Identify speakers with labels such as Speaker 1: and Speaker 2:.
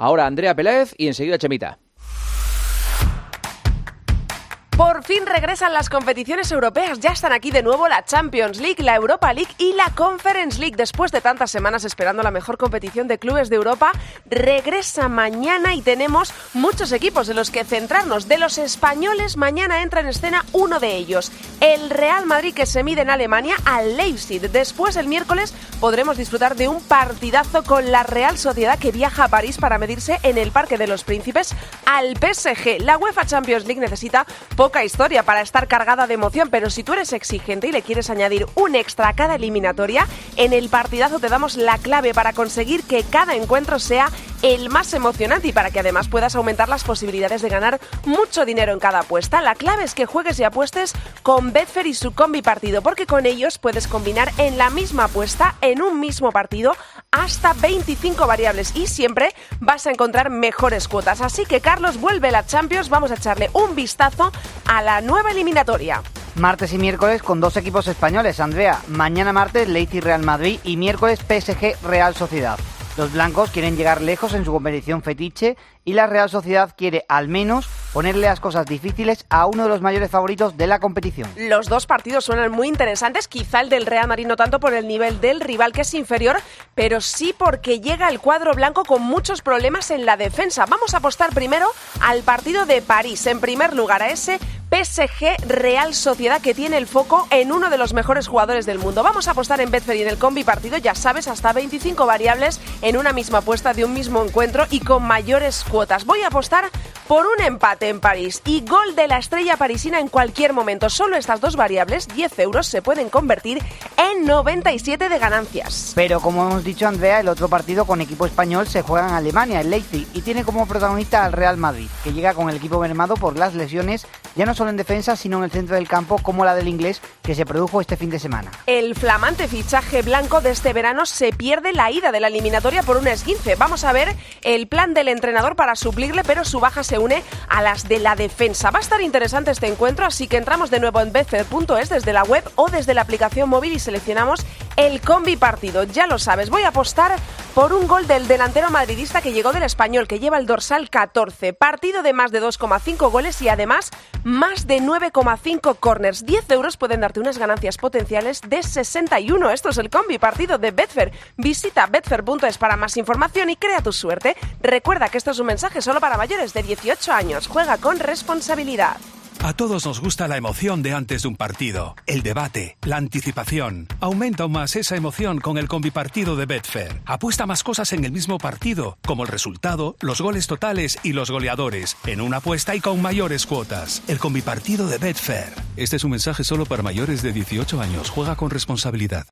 Speaker 1: Ahora Andrea Pérez y enseguida Chemita.
Speaker 2: Por fin regresan las competiciones europeas. Ya están aquí de nuevo la Champions League, la Europa League y la Conference League. Después de tantas semanas esperando la mejor competición de clubes de Europa, regresa mañana y tenemos muchos equipos de los que centrarnos. De los españoles, mañana entra en escena uno de ellos, el Real Madrid que se mide en Alemania al Leipzig. Después, el miércoles, podremos disfrutar de un partidazo con la Real Sociedad que viaja a París para medirse en el Parque de los Príncipes al PSG. La UEFA Champions League necesita poca historia para estar cargada de emoción, pero si tú eres exigente y le quieres añadir un extra a cada eliminatoria, en el partidazo te damos la clave para conseguir que cada encuentro sea el más emocionante y para que además puedas aumentar las posibilidades de ganar mucho dinero en cada apuesta. La clave es que juegues y apuestes con Betfair y su combi partido, porque con ellos puedes combinar en la misma apuesta, en un mismo partido, hasta 25 variables y siempre vas a encontrar mejores cuotas. Así que Carlos vuelve la Champions, vamos a echarle un vistazo a la nueva eliminatoria.
Speaker 3: Martes y miércoles con dos equipos españoles, Andrea. Mañana martes Leipzig Real Madrid y miércoles PSG Real Sociedad. Los blancos quieren llegar lejos en su competición fetiche y la Real Sociedad quiere al menos ponerle las cosas difíciles a uno de los mayores favoritos de la competición.
Speaker 2: Los dos partidos suenan muy interesantes, quizá el del Real Madrid no tanto por el nivel del rival que es inferior, pero sí porque llega el cuadro blanco con muchos problemas en la defensa. Vamos a apostar primero al partido de París, en primer lugar a ese PSG Real Sociedad que tiene el foco en uno de los mejores jugadores del mundo. Vamos a apostar en Betfair y en el combi partido, ya sabes, hasta 25 variables en una misma apuesta de un mismo encuentro y con mayores cuotas. Voy a apostar por un empate en París y gol de la estrella parisina en cualquier momento. Solo estas dos variables, 10 euros, se pueden convertir en 97 de ganancias.
Speaker 3: Pero como hemos dicho Andrea, el otro partido con equipo español se juega en Alemania, en Leipzig, y tiene como protagonista al Real Madrid, que llega con el equipo mermado por las lesiones, ya no solo en defensa, sino en el centro del campo, como la del inglés, que se produjo este fin de semana.
Speaker 2: El flamante fichaje blanco de este verano se pierde la ida de la eliminatoria por un esguince. Vamos a ver el plan del entrenador para suplirle, pero su baja se une a las de la defensa. Va a estar interesante este encuentro, así que entramos de nuevo en betfair.es desde la web o desde la aplicación móvil y seleccionamos el combi partido. Ya lo sabes, voy a apostar por un gol del delantero madridista que llegó del español, que lleva el dorsal 14. Partido de más de 2,5 goles y además más de 9,5 corners. 10 euros pueden darte unas ganancias potenciales de 61. Esto es el combi partido de Betfair. Visita betfair.es para más información y crea tu suerte. Recuerda que esto es un mensaje solo para mayores de 18 años. Juega con responsabilidad.
Speaker 4: A todos nos gusta la emoción de antes de un partido, el debate, la anticipación. Aumenta aún más esa emoción con el combipartido de Betfair. Apuesta más cosas en el mismo partido, como el resultado, los goles totales y los goleadores, en una apuesta y con mayores cuotas. El combipartido de Betfair. Este es un mensaje solo para mayores de 18 años. Juega con responsabilidad.